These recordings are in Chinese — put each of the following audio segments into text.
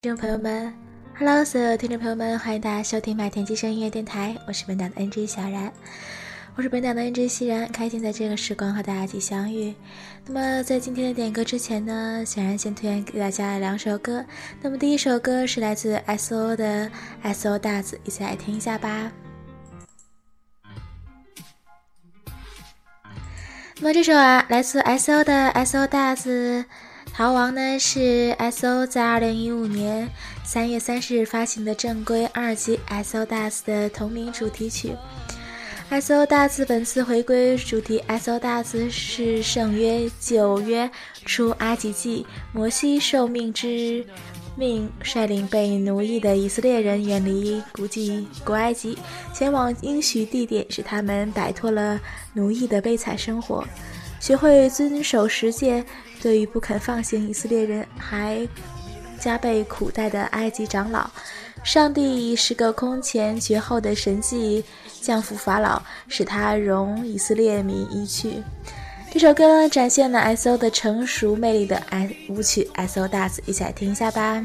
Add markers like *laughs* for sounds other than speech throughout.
听众朋友们，Hello，所有听众朋友们，欢迎大家收听麦田机声音乐电台，我是本档的 NG 小然，我是本档的 NG 西然，开心在这个时光和大家一起相遇。那么在今天的点歌之前呢，小然先推荐给大家两首歌。那么第一首歌是来自 SO 的 SO 大子，一起来听一下吧。那么这首啊，来自 SO 的 SO 大子。逃亡呢是 S.O 在二零一五年三月三十日发行的正规二辑 S.O 大字的同名主题曲。S.O 大字本次回归主题 S.O 大字是圣约九约出阿吉记，摩西受命之命，率领被奴役的以色列人远离古迹古埃及，前往应许地点，使他们摆脱了奴役的悲惨生活，学会遵守十诫。对于不肯放行以色列人，还加倍苦待的埃及长老，上帝以十个空前绝后的神迹降服法老，使他容以色列民一去。这首歌，展现了 S.O 的成熟魅力的 S 舞曲 S.O 大子，一起来听一下吧。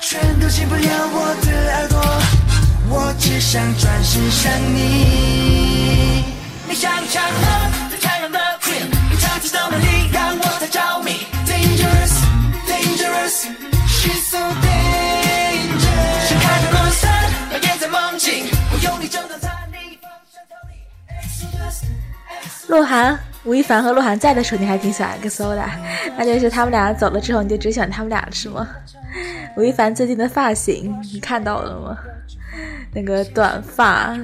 全都进不了我的耳朵。我只想转身向你。你像强了在太阳的 queen，一场次的美丽让我太着迷。Dangerous, dangerous, she's so dangerous。想看着光闪，耀眼在梦境。鹿晗、吴亦凡和鹿晗在的时候，你还挺喜欢 XO 的，那就是他们俩走了之后，你就只喜欢他们俩了是吗？吴亦凡最近的发型你看到了吗？那个短发，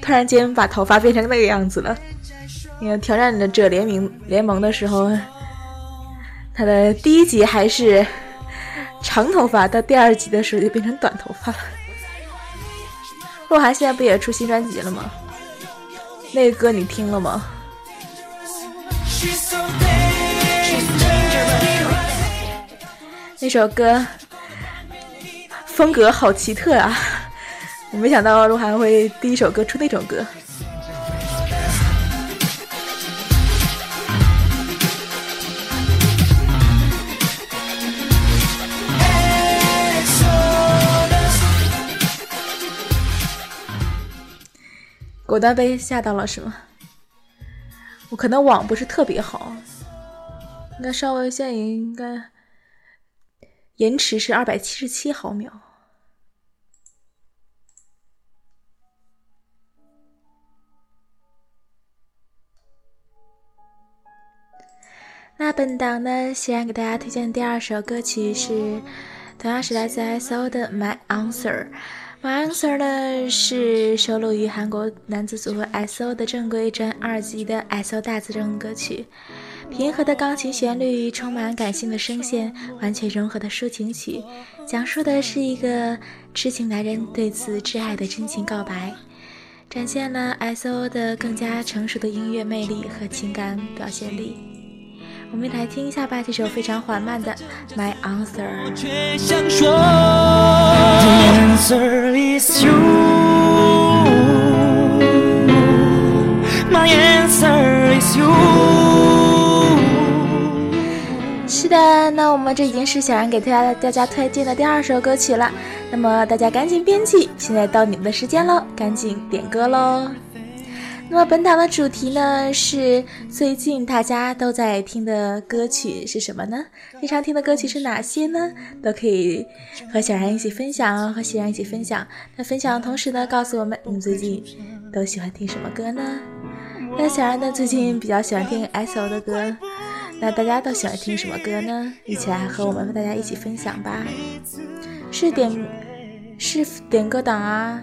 突然间把头发变成那个样子了。你看挑战者联名联盟的时候，他的第一集还是长头发，到第二集的时候就变成短头发了。鹿晗现在不也出新专辑了吗？那个歌你听了吗？*laughs* 那首歌风格好奇特啊！*laughs* 我没想到鹿晗会第一首歌出那种歌。果断被吓到了是吗？我可能网不是特别好，应该稍微现在应该延迟是二百七十七毫秒。那本档呢，先给大家推荐的第二首歌曲是，同样是来自 S.O 的《My Answer》。My Answer 呢是收录于韩国男子组合 S.O 的正规专二辑的 S.O 大字中歌曲，平和的钢琴旋律，充满感性的声线，完全融合的抒情曲，讲述的是一个痴情男人对此挚爱的真情告白，展现了 S.O 的更加成熟的音乐魅力和情感表现力。我们来听一下吧，这首非常缓慢的 My Answer。My answer is you. 是的，那我们这已经是小然给大家大家推荐的第二首歌曲了。那么大家赶紧编辑，现在到你们的时间了，赶紧点歌喽。那么本档的主题呢是最近大家都在听的歌曲是什么呢？经常听的歌曲是哪些呢？都可以和小然一起分享，和欣然一起分享。那分享的同时呢，告诉我们你最近都喜欢听什么歌呢？那小然呢最近比较喜欢听 S.O 的歌，那大家都喜欢听什么歌呢？一起来和我们大家一起分享吧。是点是点歌档啊，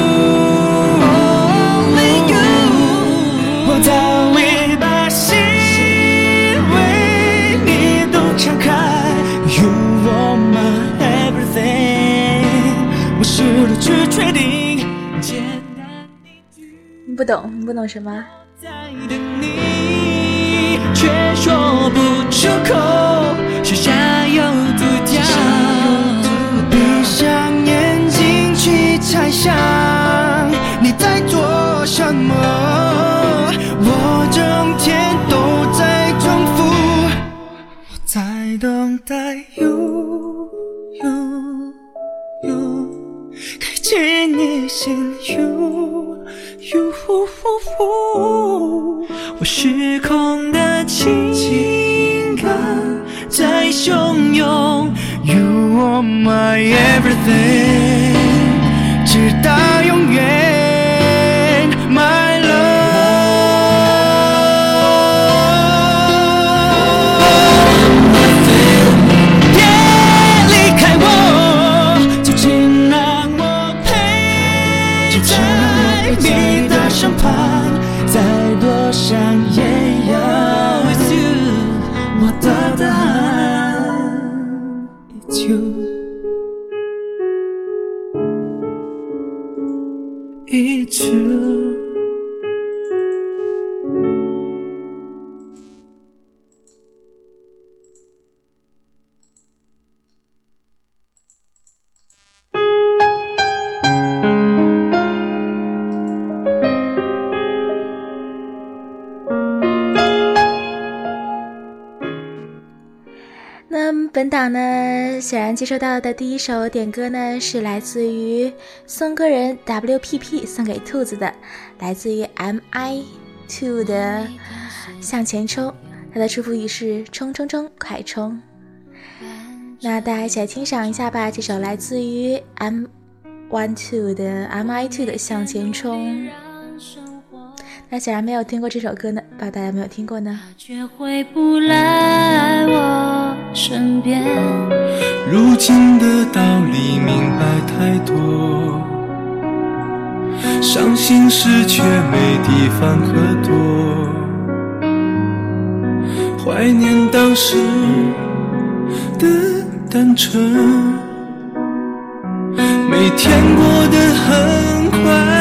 确定。你不懂，你不懂什么？却说不出口，许下又独条。闭上眼睛去猜想，你在做什么？我整天都在重复，我在等待 you 开启你心，you。you，我失控的情感在汹涌，You are my everything，直到永远。本档呢，显然接收到的第一首点歌呢，是来自于送歌人 WPP 送给兔子的，来自于 MI Two 的《向前冲》，它的祝福语是“冲冲冲，快冲”。那大家一起来欣赏一下吧，这首来自于 M One Two 的 MI Two 的《向前冲》。那显然没有听过这首歌呢，不知道大家有没有听过呢？却回不来我身边。如今的道理明白太多，伤心事却没地方可躲，怀念当时的单纯，每天过得很快。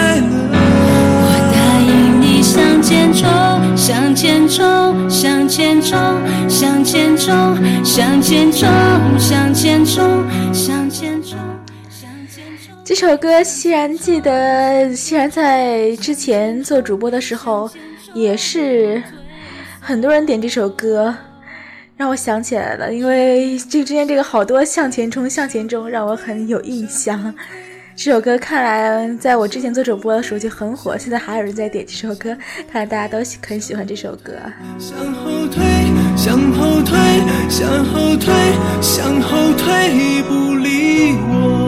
前冲，向前冲，向前冲，向前冲，向前冲，向前冲，向前冲。这首歌，依然记得，依然在之前做主播的时候，也是很多人点这首歌，让我想起来了，因为这之前这个好多向前冲，向前冲，让我很有印象。这首歌看来在我之前做主播的时候就很火，现在还有人在点这首歌，看来大家都喜很喜欢这首歌。向后退，向后退，向后退，向后退，不理我。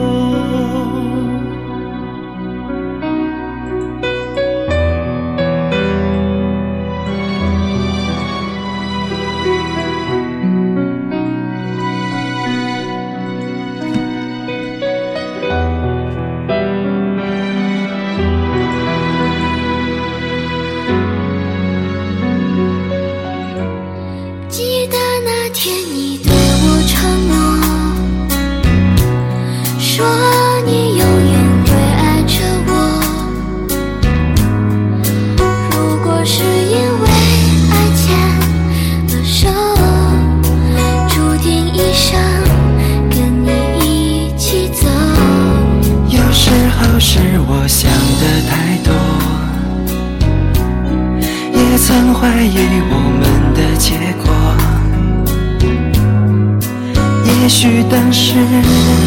是。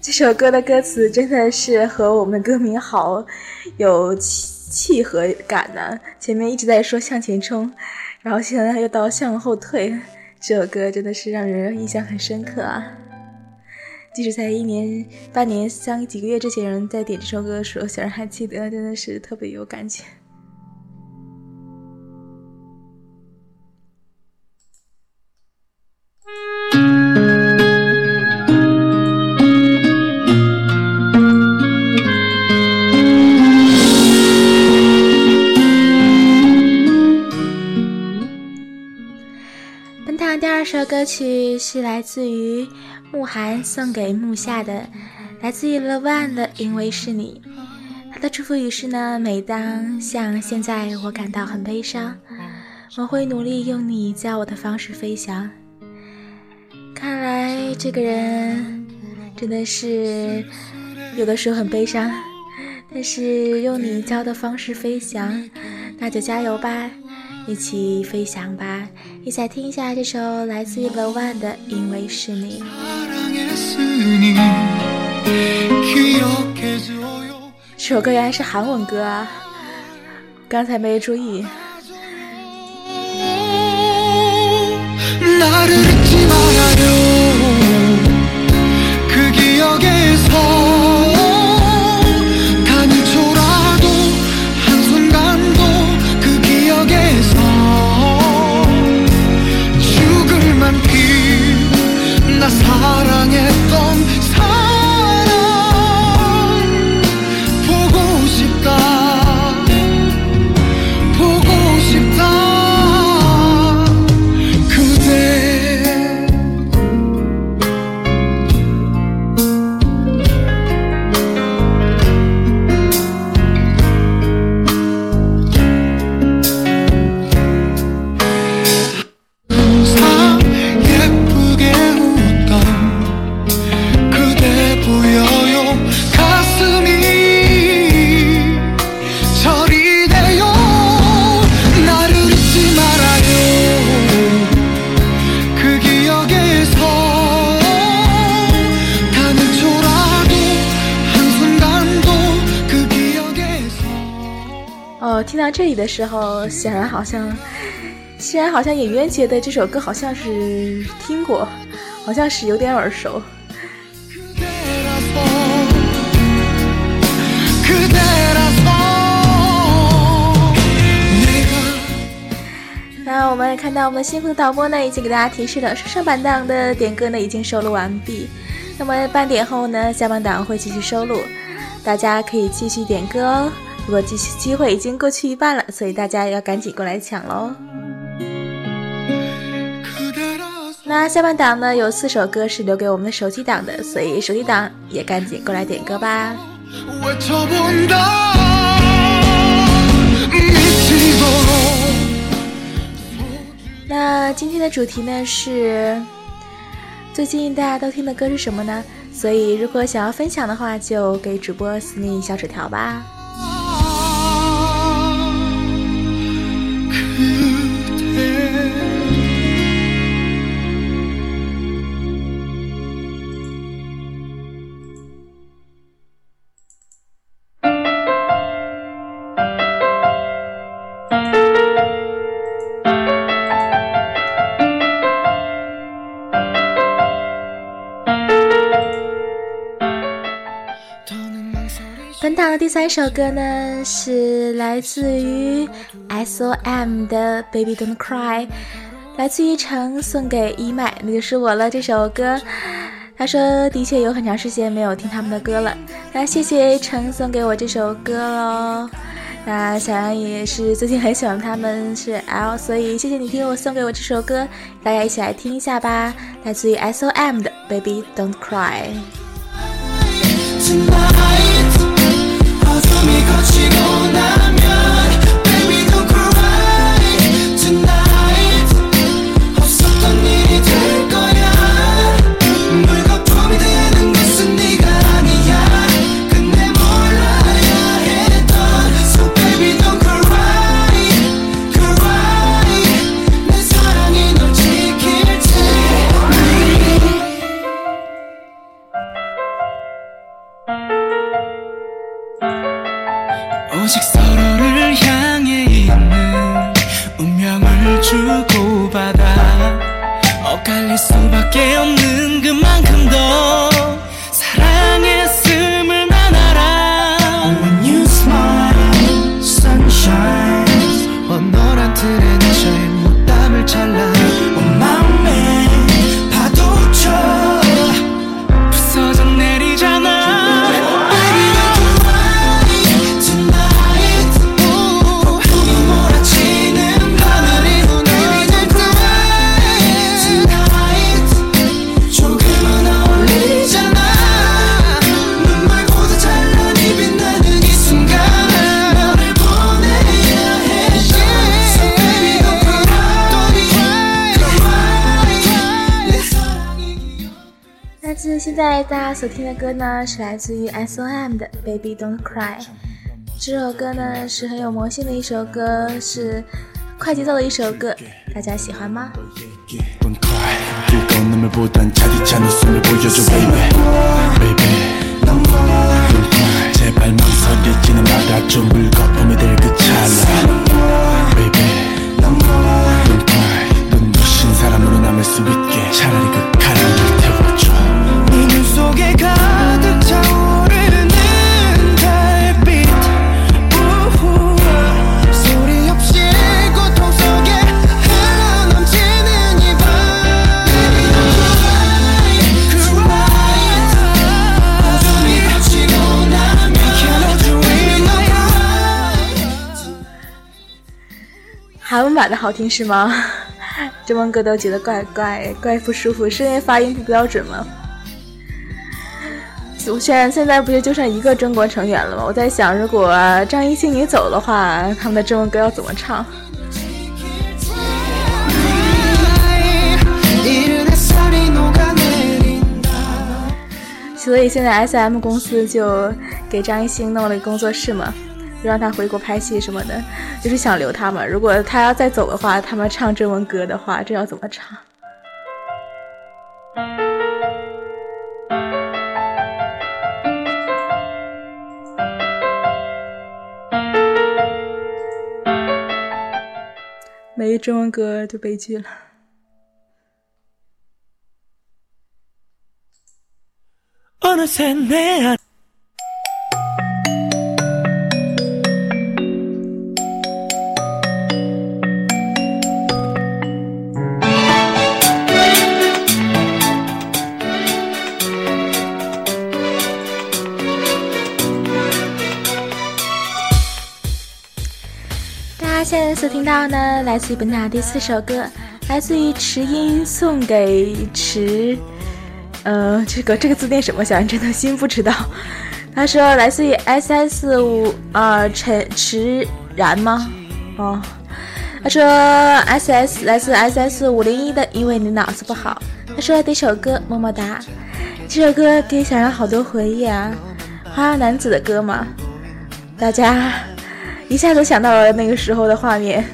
这首歌的歌词真的是和我们歌名好有契契合感呢、前面一直在说向前冲，然后现在又到向后退，这首歌真的是让人印象很深刻啊。即使在一年、半年、三几个月之前，人在点这首歌的时候，小人还记得，真的是特别有感觉。歌曲是来自于慕寒送给木夏的，来自于 The One 的《因为是你》。他的祝福语是呢：每当像现在我感到很悲伤，我会努力用你教我的方式飞翔。看来这个人真的是有的时候很悲伤，但是用你教的方式飞翔，那就加油吧！一起飞翔吧，一起来听一下这首来自于 The One 的《因为是你》这首歌，原来是韩文歌啊，刚才没注意。时候，显然好像，虽然好像演员觉得这首歌好像是听过，好像是有点耳熟。那我们看到我们新风的导播呢，已经给大家提示了，上上半档的点歌呢已经收录完毕，那么半点后呢，下半档会继续收录，大家可以继续点歌哦。不过，机机会已经过去一半了，所以大家要赶紧过来抢喽！那下半档呢？有四首歌是留给我们的手机党的，所以手机党也赶紧过来点歌吧！那今天的主题呢？是最近大家都听的歌是什么呢？所以，如果想要分享的话，就给主播私密小纸条吧！第三首歌呢，是来自于 S.O.M 的《Baby Don't Cry》，来自于成送给一麦，那就是我了。这首歌，他说的确有很长时间没有听他们的歌了，那谢谢成送给我这首歌喽。那小杨也是最近很喜欢他们是 L，所以谢谢你听我送给我这首歌，大家一起来听一下吧，来自于 S.O.M 的《Baby Don't Cry》。现在大家所听的歌呢，是来自于 S.O.M 的《Baby Don't Cry》。这首歌呢是很有魔性的一首歌，是快节奏的一首歌，大家喜欢吗？韩文版的好听是吗？*laughs* 中文歌都觉得怪怪怪不舒服，是因为发音不标准吗？我现在现在不就就剩一个中国成员了吗？我在想如果张艺兴你走的话他们的中文歌要怎么唱？所以现在 sm 公司就给张艺兴弄了个工作室嘛就让他回国拍戏什么的就是想留他嘛。如果他要再走的话他们唱中文歌的话这要怎么唱？没中文歌就悲剧了。听到呢，来自于本档第四首歌，来自于池音送给池，呃，这个这个字念什么？小安真的心不知道。他说来自于 S S 五呃陈池然吗？哦，他说 S S 来自 S S 五零一的，因为你脑子不好。他说第一首歌么么哒，这首歌给小然好多回忆啊，花样男子的歌嘛，大家一下子想到了那个时候的画面。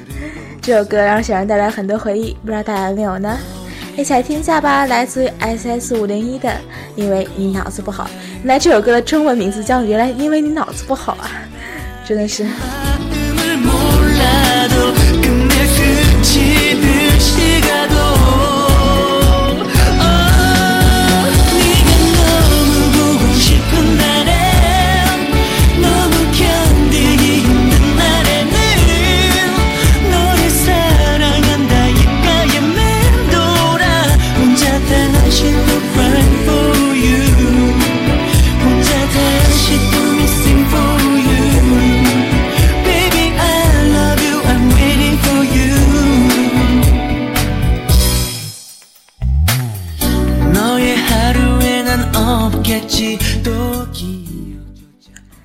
这首歌让小然带来很多回忆，不知道大家有没有呢？一起来听一下吧，来自于 S S 五零一的，因为你脑子不好。来，这首歌的中文名字叫《原来因为你脑子不好》啊，真的是。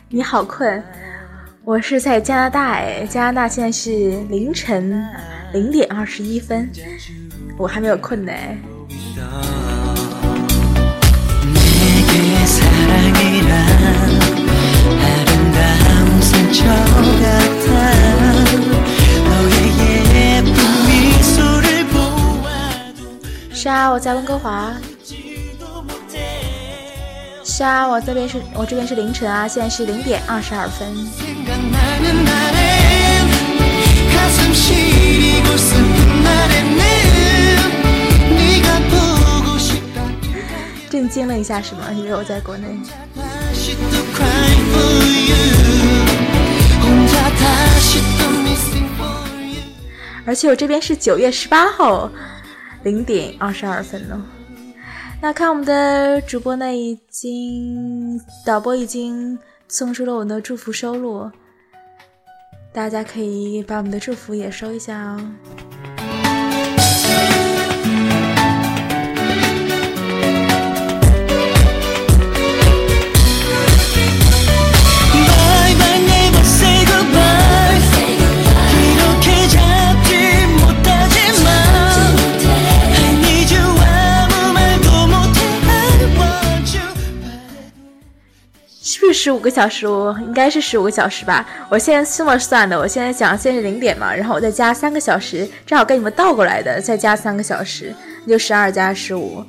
你好困，我是在加拿大哎，加拿大现在是凌晨零点二十一分，我还没有困呢。是啊，我在温哥华，家，我这边是，我这边是凌晨啊，现在是零点二十二分。震惊了一下是吗？因为我在国内。而且我这边是九月十八号零点二十二分呢。那看我们的主播呢，已经导播已经送出了我们的祝福收录，大家可以把我们的祝福也收一下哦。是不是十五个小时？我应该是十五个小时吧。我现在这么算的，我现在讲现在是零点嘛，然后我再加三个小时，正好跟你们倒过来的，再加三个小时，那就十二加十五。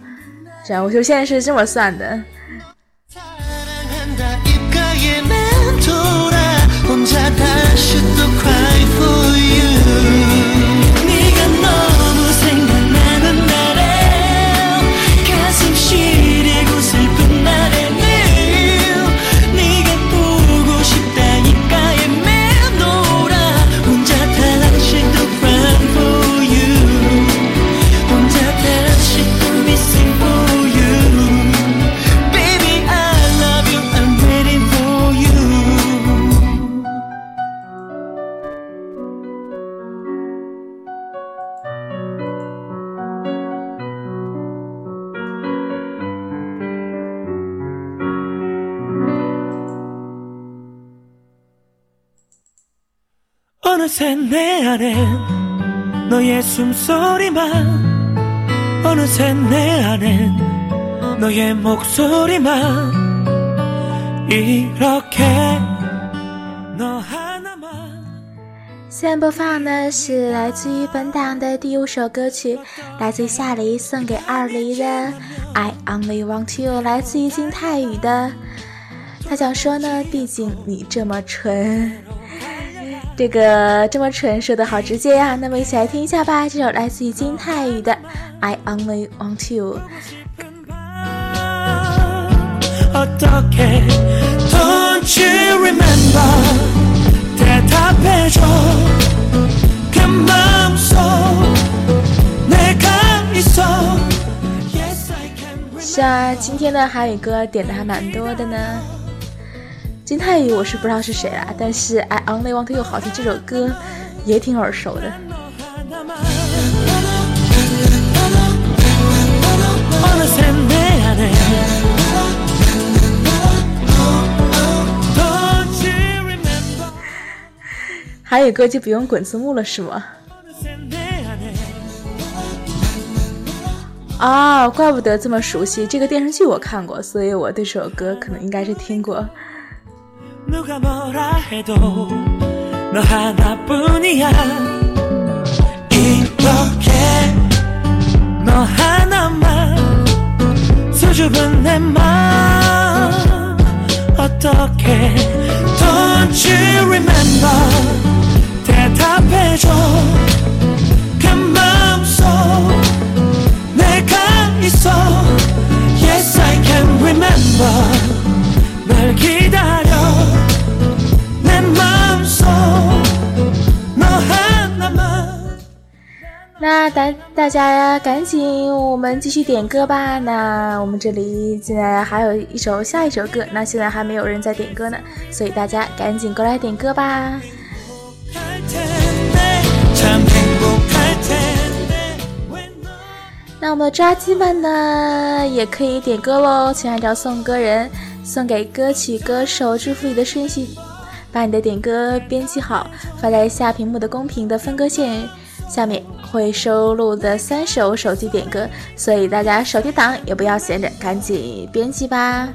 这样，我就现在是这么算的。 어느새내 안엔 너의 숨소리만 어느새 내 안엔 너의 목소리만 이렇게 너 하나만 现在播放的是来自于本档的第五首歌曲，来自于夏黎送给二黎的《I Only Want You》，来自于金泰宇的。他想说呢，毕竟你这么蠢， 这个这么纯说的好直接呀、那么一起来听一下吧，这首来自于金泰宇的《I Only Want You》。Don't you remember Yes can 是啊今天的韩语歌点的还蛮多的呢。金泰宇我是不知道是谁啦，但是 I Only Want You 好听这首歌也挺耳熟的。韩语歌就不用滚字幕了是吗？啊、哦，怪不得这么熟悉，这个电视剧我看过，所以我对这首歌可能应该是听过。 누가 뭐라 해도 너 하나뿐이야. 이렇게 너 하나만 수줍은 내 맘 어떻게 Don't you remember? 대답해줘. 그 내가 있어. Yes I can remember 那大大家呀，赶紧我们继续点歌吧。那我们这里现在还有一首下一首歌，那现在还没有人在点歌呢，所以大家赶紧过来点歌吧。那我们的抓鸡们呢，也可以点歌喽，请按照送歌人送给歌曲歌手祝福语的顺序，把你的点歌编辑好，发在下屏幕的公屏的分割线。下面，会收录的三首手机点歌，所以大家手机党也不要闲着，赶紧编辑吧。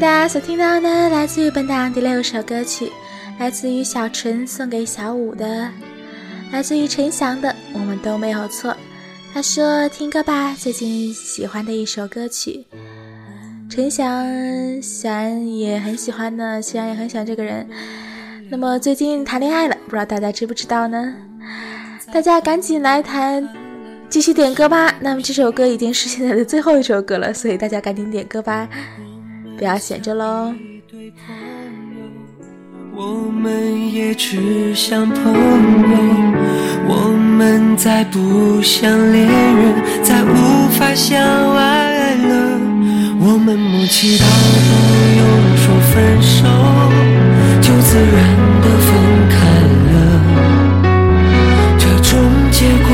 大家所听到的，来自于本档第六首歌曲，来自于小纯送给小五的，来自于陈翔的《我们都没有错》。他说：“听歌吧，最近喜欢的一首歌曲。”陈翔显然也很喜欢呢，虽然也很喜欢这个人。那么最近谈恋爱了，不知道大家知不知道呢？大家赶紧来谈，继续点歌吧。那么这首歌已经是现在的最后一首歌了，所以大家赶紧点歌吧。不要闲着喽。我们也只像朋友，我们再不像恋人，再无法相爱了。我们默契到不用说分手，就自然的分开了。这种结果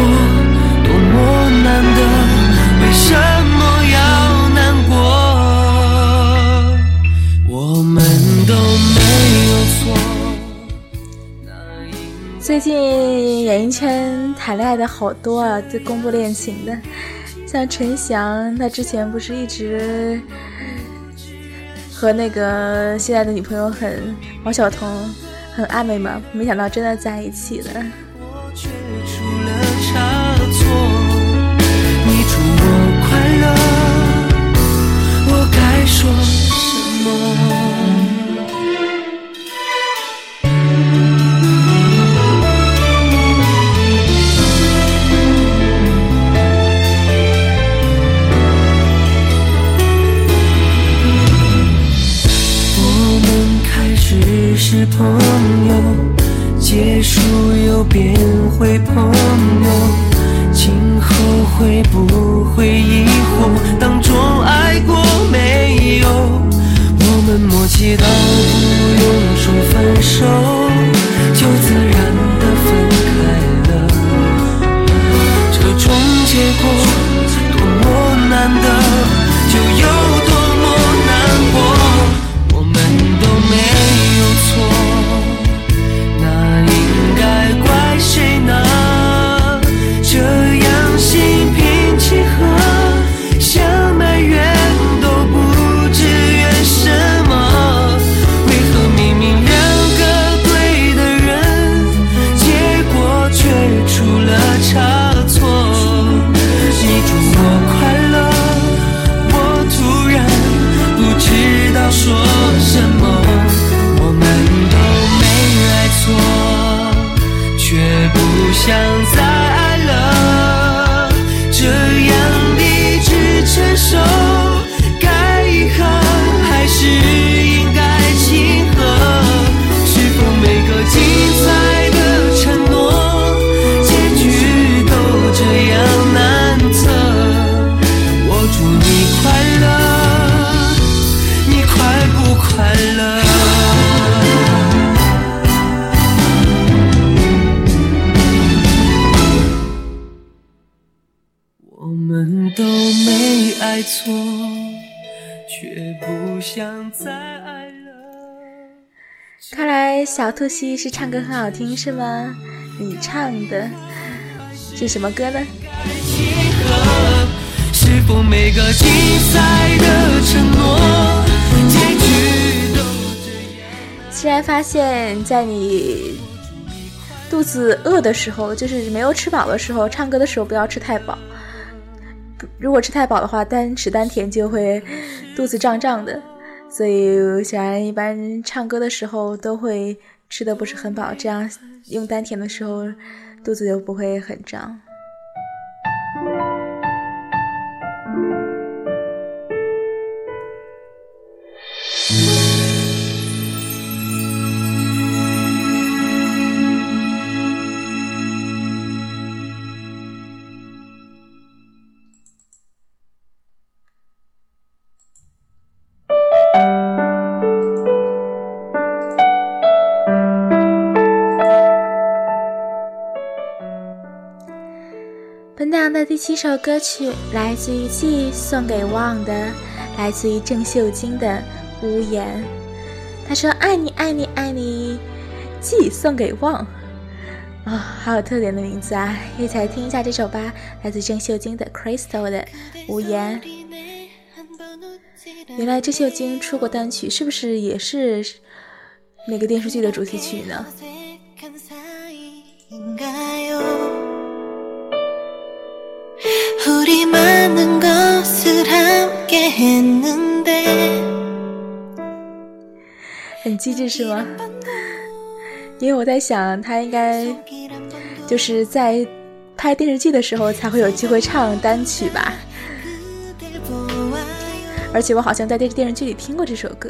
最近演艺圈谈恋爱的好多啊，就公布恋情的，像陈翔，他之前不是一直和那个现在的女朋友很王晓彤很暧昧吗？没想到真的在一起了。我该说什么？是朋友，结束又变回朋友，今后会不会疑惑当中爱过没有？我们默契到不用说分手，就自然的分开了。这种结果多么难得，小兔西是唱歌很好听是吗？你唱的是什么歌呢？契合，是否每个精彩的承诺，结局都这样？竟然发现，在你肚子饿的时候，就是没有吃饱的时候，唱歌的时候不要吃太饱。如果吃太饱的话，单吃丹田就会肚子胀胀的。所以小然一般唱歌的时候都会吃的不是很饱，这样用丹田的时候肚子就不会很胀。七首歌曲来自于寄送给忘的，来自于郑秀晶的《无言》。他说：“爱你，爱你，爱你，寄送给忘。”啊、好有特点的名字啊！一起来听一下这首吧，来自郑秀晶的《Crystal》的《无言》。原来郑秀晶出过单曲，是不是也是那个电视剧的主题曲呢？우리 많은 것을 함께 했는데 很机智是吗？因为我在想，他应该 길 한 번도 就是在拍电视剧的时候才会有机会唱单曲吧。 그댈 보아요 而且我好像在电电视剧里听过这首歌。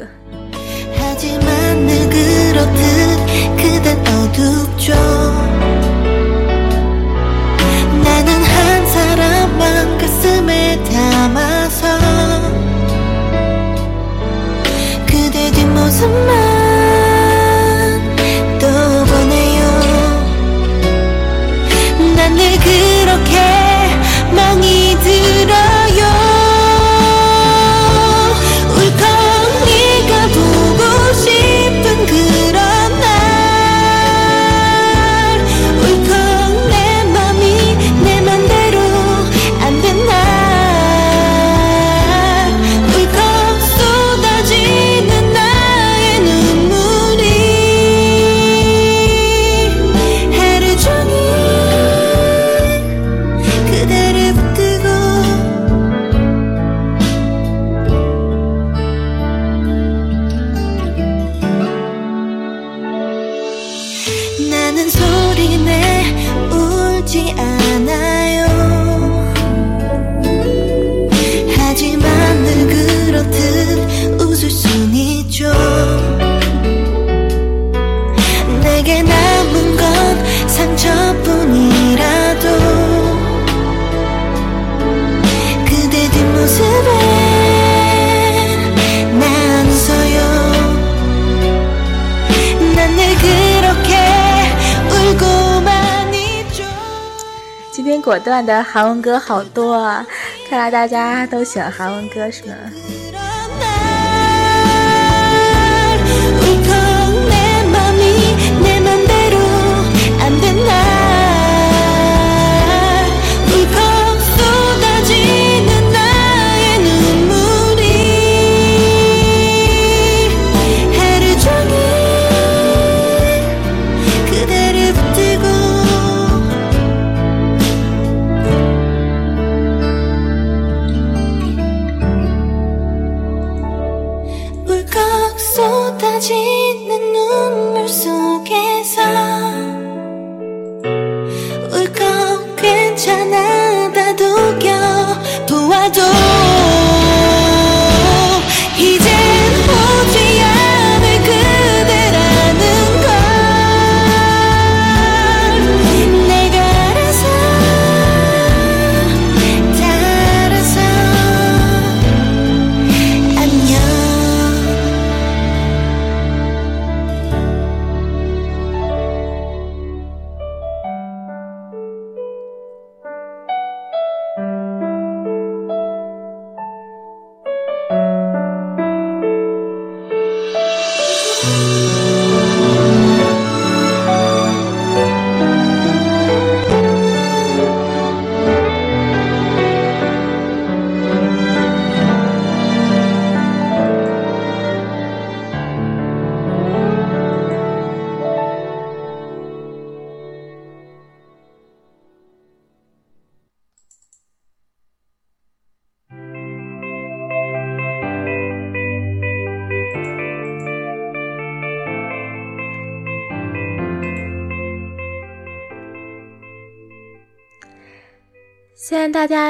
的韩文歌好多啊，看来大家都喜欢韩文歌是吗？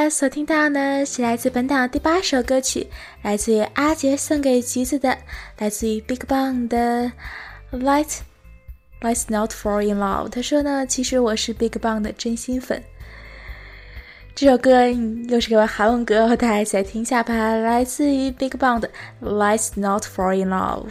所听到呢，是来自本档第八首歌曲，来自于阿杰送给橘子的，来自于 BigBang 的《Light Let's Not Fall in Love》。他说呢，其实我是 BigBang 的真心粉。这首歌又是个韩文歌，大家一起来听一下吧，来自于 BigBang 的《Let's Not Fall in Love》。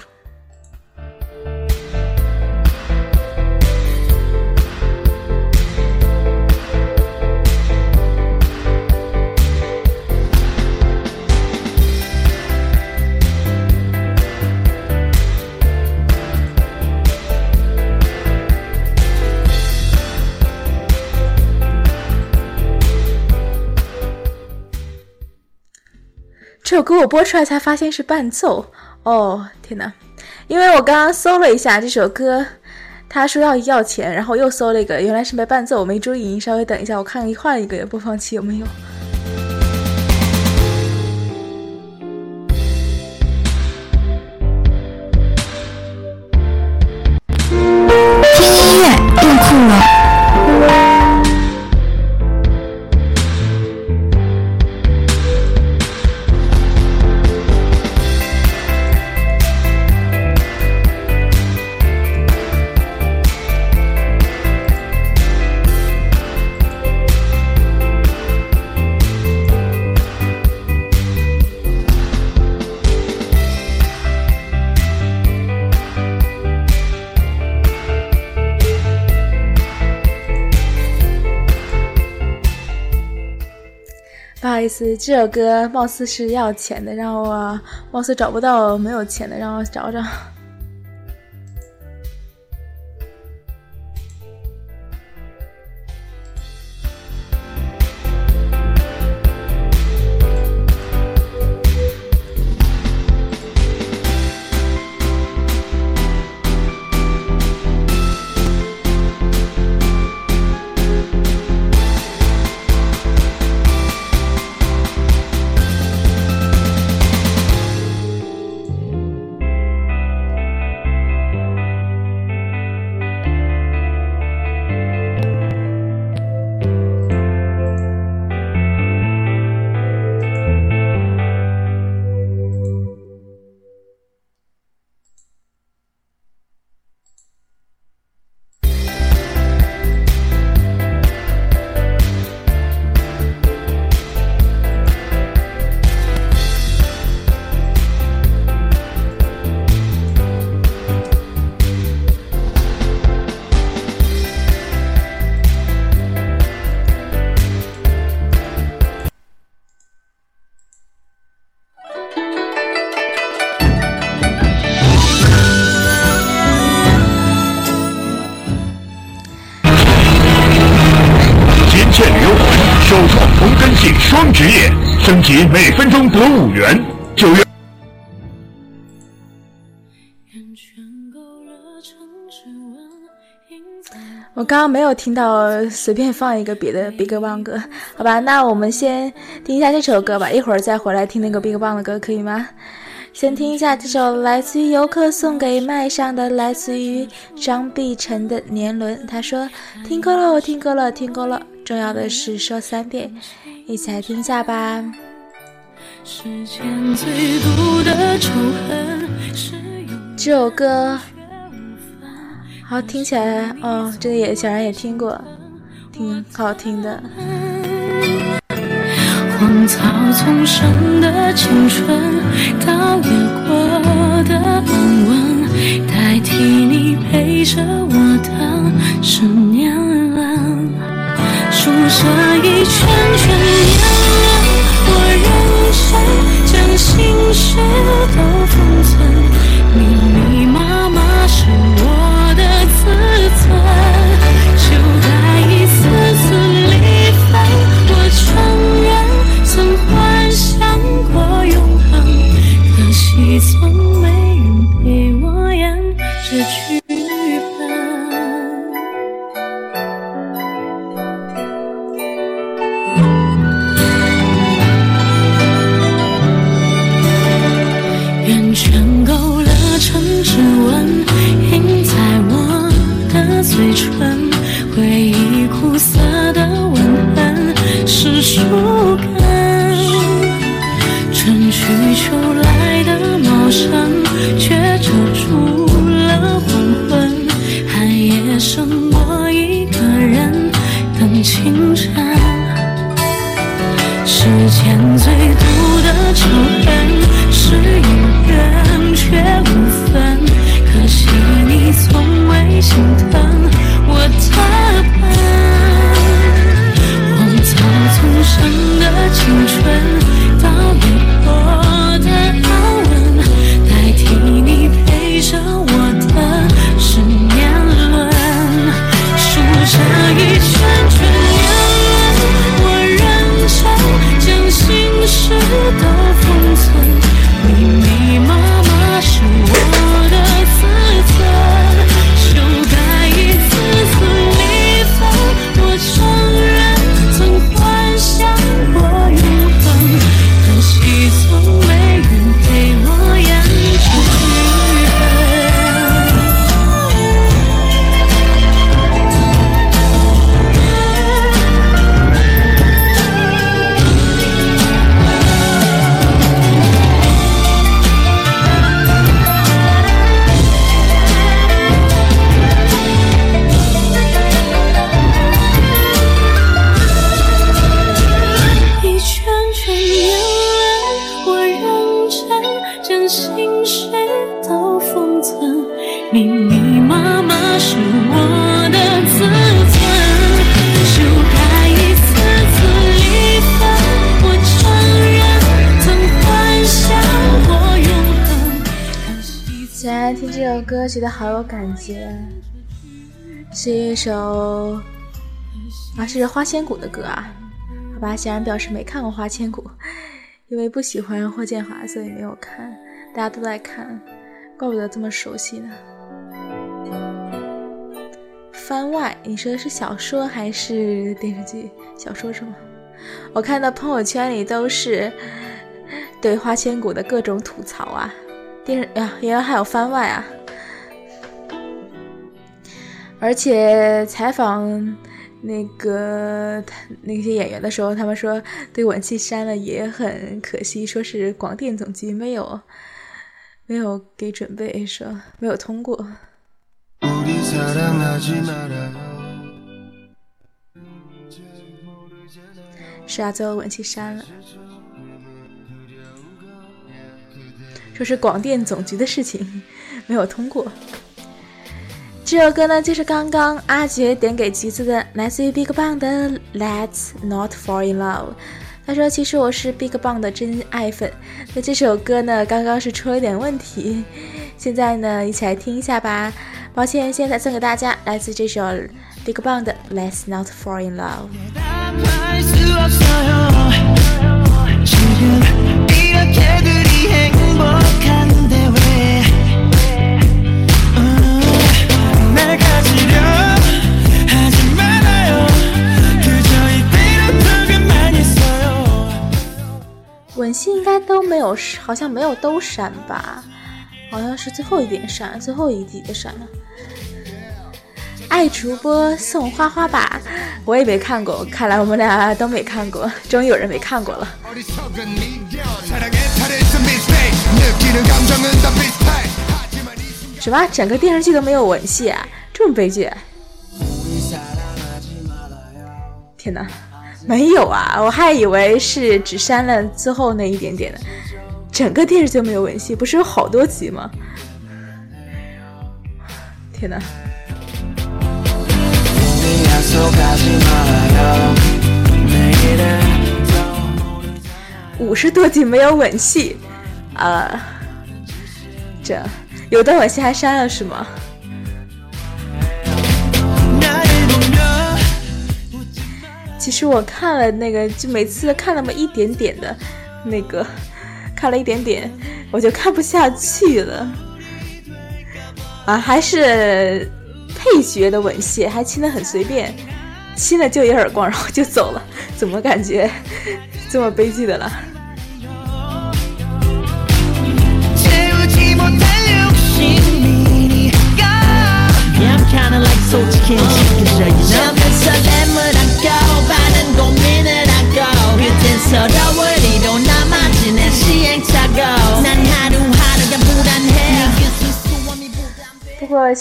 这首歌我播出来才发现是伴奏哦，天哪！因为我刚刚搜了一下这首歌，他说要要钱，然后又搜了一个，原来是没伴奏，我没注意。稍微等一下，我看一换一个播放器有没有。这首歌貌似是要钱的，让我貌似找不到没有钱的，让我找找。五元。九月。我刚刚没有听到，随便放一个别的 BigBang 歌，好吧？那我们先听一下这首歌吧，一会儿再回来听那个 BigBang 的歌，可以吗？先听一下这首来自于游客送给麦上的，来自于张碧晨的《年轮》。他说：“听够了，听够了，听够了。重要的是说三遍，一起来听一下吧。”世间最毒的仇恨是永这首歌，好听起来哦，这个也小然也听过，挺好听的。荒草丛生的青春，是花千骨的歌啊，好吧，显然表示没看过花千骨，因为不喜欢霍建华，所以没有看。大家都在看，怪不得这么熟悉呢。番外，你说的是小说还是电视剧？小说是吗？我看到朋友圈里都是对花千骨的各种吐槽啊，电视呀，原来还有番外啊！而且采访那个他那些演员的时候他们说对吻戏删了也很可惜说是广电总局没有没有给准备说没有通过。是啊最后吻戏删了。说是广电总局的事情没有通过。这首歌呢，就是刚刚阿杰点给橘子的，来自于 BigBang 的《Let's Not Fall in Love》。他说：“其实我是 BigBang 的真爱粉。”那这首歌呢，刚刚是出了一点问题，现在呢，一起来听一下吧。抱歉，现在送给大家来自这首 BigBang 的《Let's Not Fall in Love》。 할 수 없어요 지금 이렇게들이 행복한 吻戏应该都没有，好像没有都删吧？好像是最后一点删，最后一集的删了。爱主播送花花吧，我也没看过，看来我们俩都没看过。终于有人没看过了。什么？整个电视剧都没有吻戏啊？这么悲剧？天哪！没有啊，我还以为是只删了最后那一点点的，整个电视就没有吻戏，不是有好多集吗？天哪！五十多集没有吻戏，呃，这有的吻戏还删了是吗？其实我看了那个，就每次看那么一点点的，那个 *laughs* 看了一点点，我就看不下去了。啊，还是配角的吻戏，还亲的很随便，亲了就一耳光，然后就走了，怎么感觉这么悲剧的了？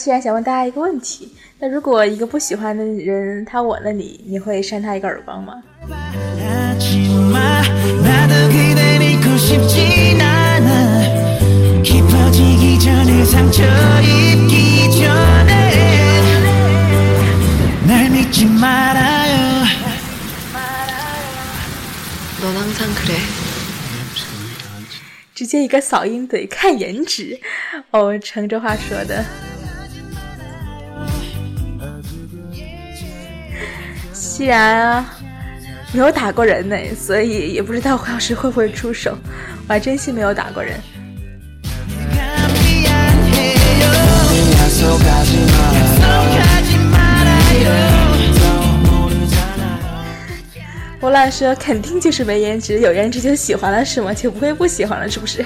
既然想问大家一个问题，那如果一个不喜欢的人他吻了你，你会扇他一个耳光吗？直接一个扫音怼，看颜值哦，成这话说的。既然没有打过人呢，所以也不知道黄老师会不会出手。我还真心没有打过人。胡乱说，肯定就是没颜值，有颜值就喜欢了，是吗？就不会不喜欢了，是不是？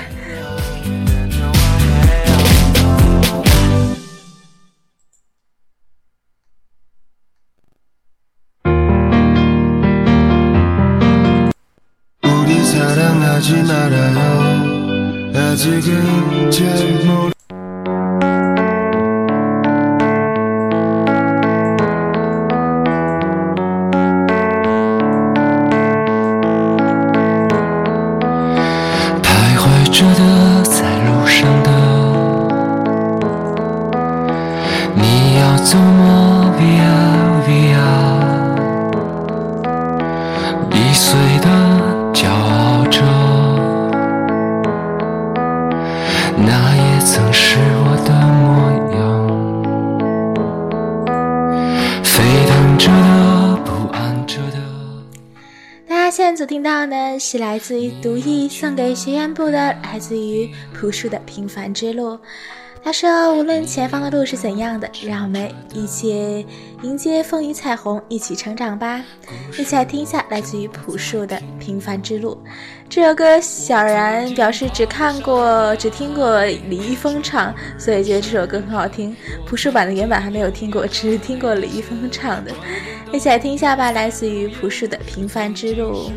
时间是来自于独艺送给学院部的，来自于朴树的《平凡之路》。他说：“无论前方的路是怎样的，让我们一起迎接风雨彩虹，一起成长吧。”一起来听一下来自于朴树的《平凡之路》这首歌。小然表示只看过、只听过李易峰唱，所以觉得这首歌很好听。朴树版的原版还没有听过，只是听过李易峰唱的。一起来听一下吧，来自于朴树的《平凡之路》。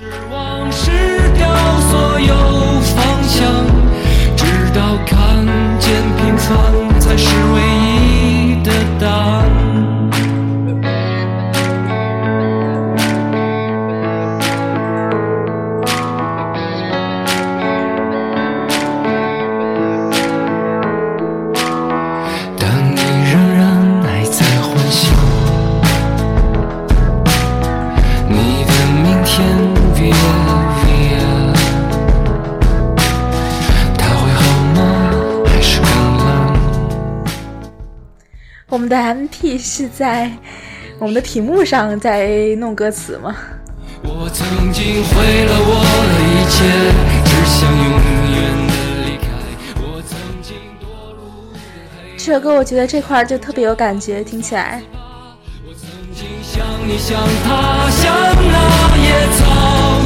失望失掉所有方向，直到看见平凡才是唯一的答案。的 MP 是在我们的屏幕上在弄歌词吗？我曾经毁了我的一切，只想永远的离开。我曾经堕入黑这首歌我觉得这块就特别有感觉，听起来。我曾经像你像他，像那野草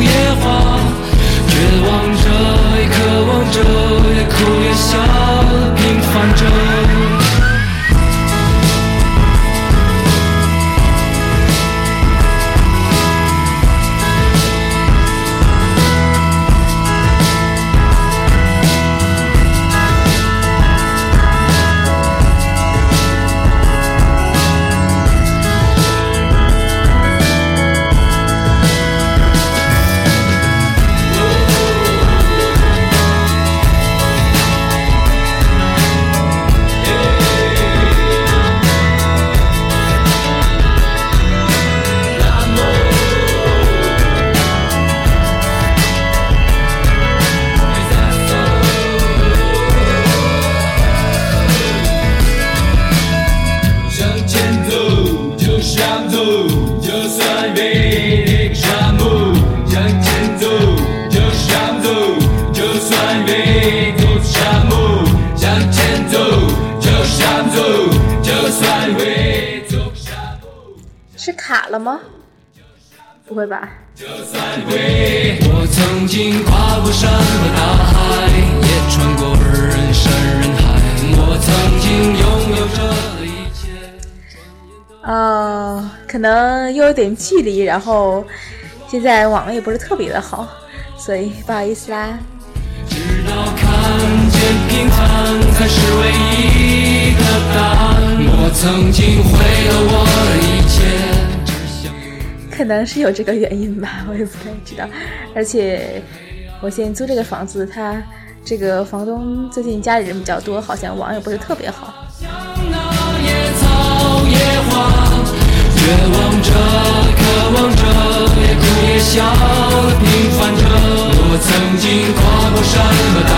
野花，绝望着也渴望着，也哭也笑，平凡着。点距离，然后现在网络也不是特别的好，所以不好意思啦。直到看见平凡才是唯一的答案。我曾经毁了我的一切，只想可能是有这个原因吧，我也不太知道。而且我现在租这个房子，他这个房东最近家里人比较多，好像网也不是特别好。那野草野花，绝望着，渴望着，也哭也笑，平凡着。我曾经跨过山和大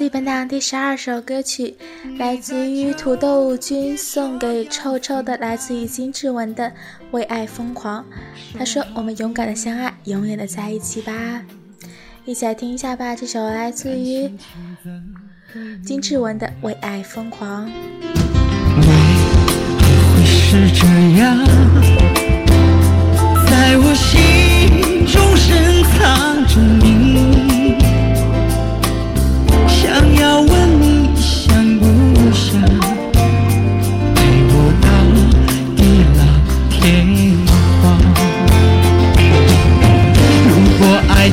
自本档第十二首歌曲，来自于土豆君送给臭臭的，来自于金志文的《为爱疯狂》。他说：“我们勇敢的相爱，永远的在一起吧。”一起来听一下吧，这首来自于金志文的《为爱疯狂》。会是这样，在我心中深藏着你，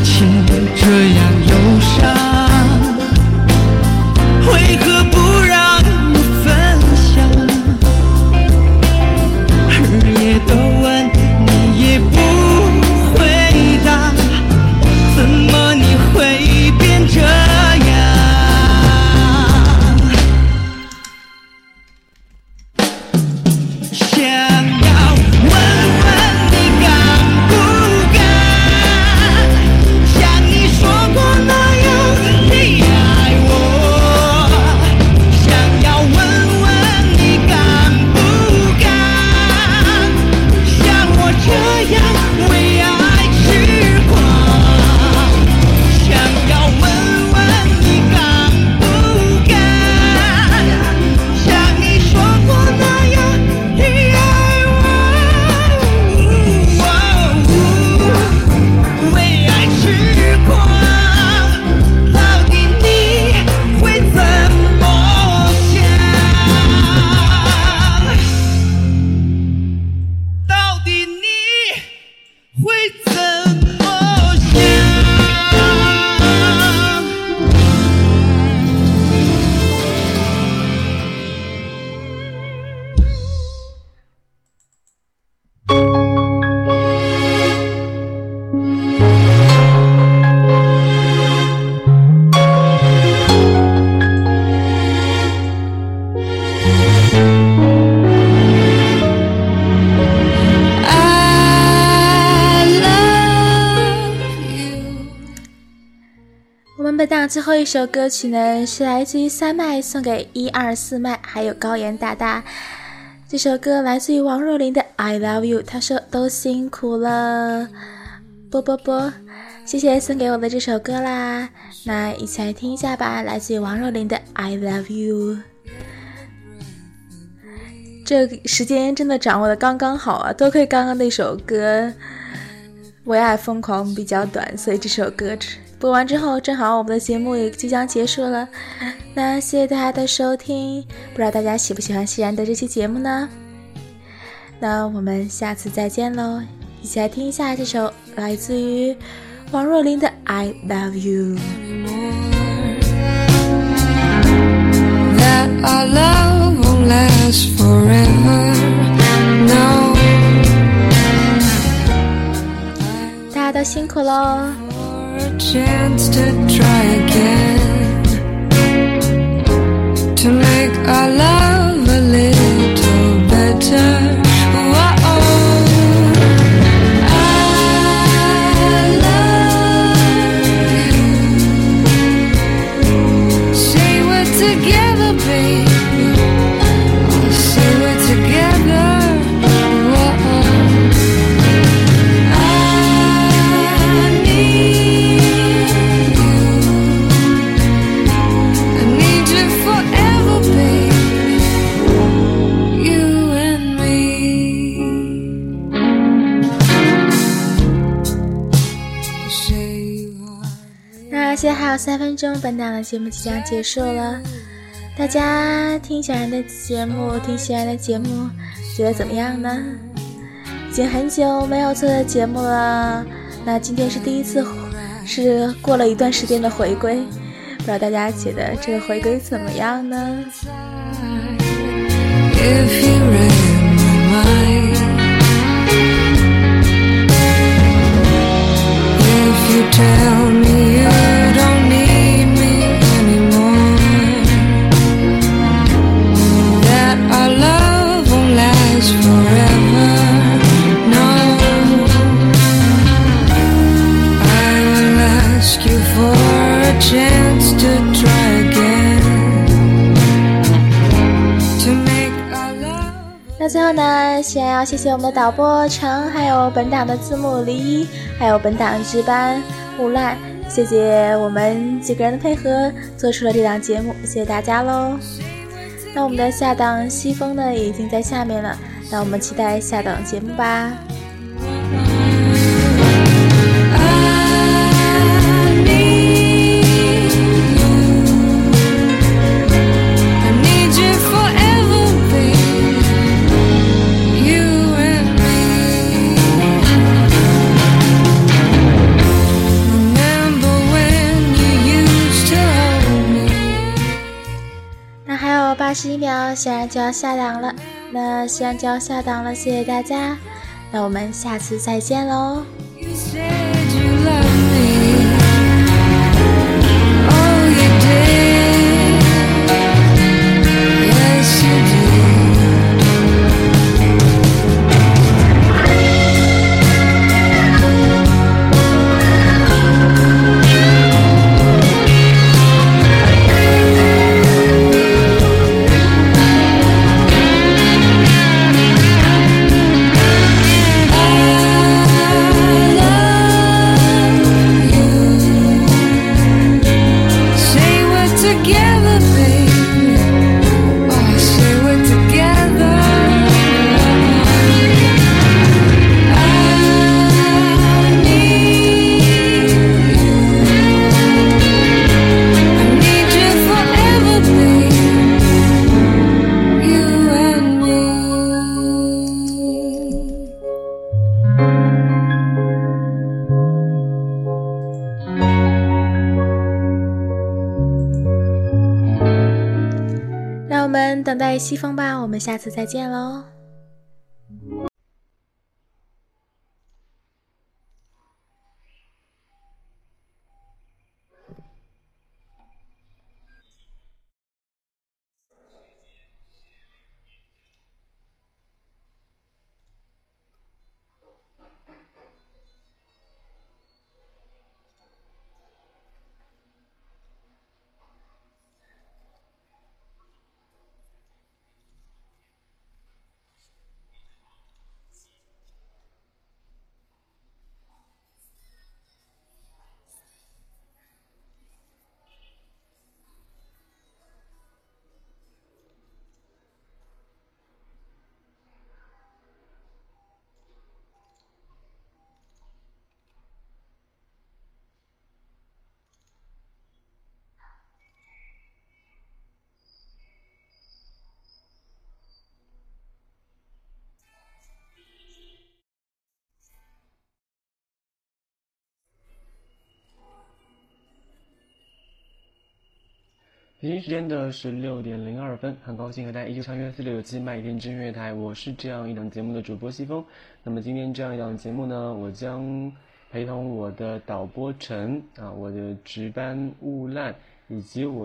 情这样这首歌曲呢，是来自于三麦送给一二四麦还有高原大大。这首歌来自于王若琳的《I Love You》，他说都辛苦了，啵啵啵，谢谢送给我的这首歌啦。那一起来听一下吧，来自于王若琳的《I Love You》。这时间真的掌握的刚刚好啊，多亏刚刚那首歌《为爱疯狂》比较短，所以这首歌播完之后，正好我们的节目也即将结束了。那谢谢大家的收听，不知道大家喜不喜欢西然的这期节目呢？那我们下次再见喽！一起来听一下这首来自于王若琳的《I Love You》。our love won't last forever. No, 大家都辛苦喽！to make our love a little better. 三分钟，本档的节目即将结束了。大家听小然的节目，听小然的节目，觉得怎么样呢？已经很久没有做的节目了，那今天是第一次，是过了一段时间的回归，不知道大家觉得这个回归怎么样呢？If you read my mind, if you tell me 我们的导播程，还有本档的字幕黎，还有本档值班木兰，谢谢我们几个人的配合，做出了这档节目，谢谢大家喽。那我们的下档西风呢，已经在下面了，那我们期待下档节目吧。十一秒，显然就要下档了。那显然就要下档了，谢谢大家。那我们下次再见喽。西风吧，我们下次再见喽。北京时间的十六点零二分，很高兴和大家依旧相约四六九七麦田之音乐台，我是这样一档节目的主播西风。那么今天这样一档节目呢，我将陪同我的导播陈啊，我的值班雾烂以及我。